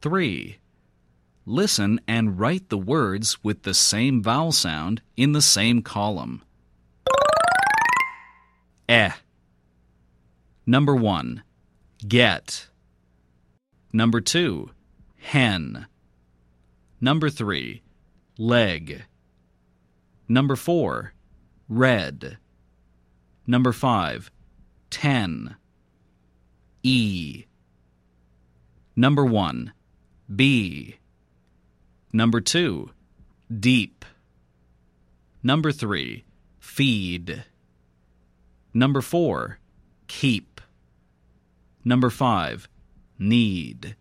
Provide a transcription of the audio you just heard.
3. Listen and write the words with the same vowel sound in the same column. Eh. Number 1. Get. Number 2. Hen. Number 3. Leg. Number 4. Red. Number 5. Ten. E. Number 1. Bee. Number 2. Deep. Number 3. Feed. Number 4. Keep. Number 5. Need.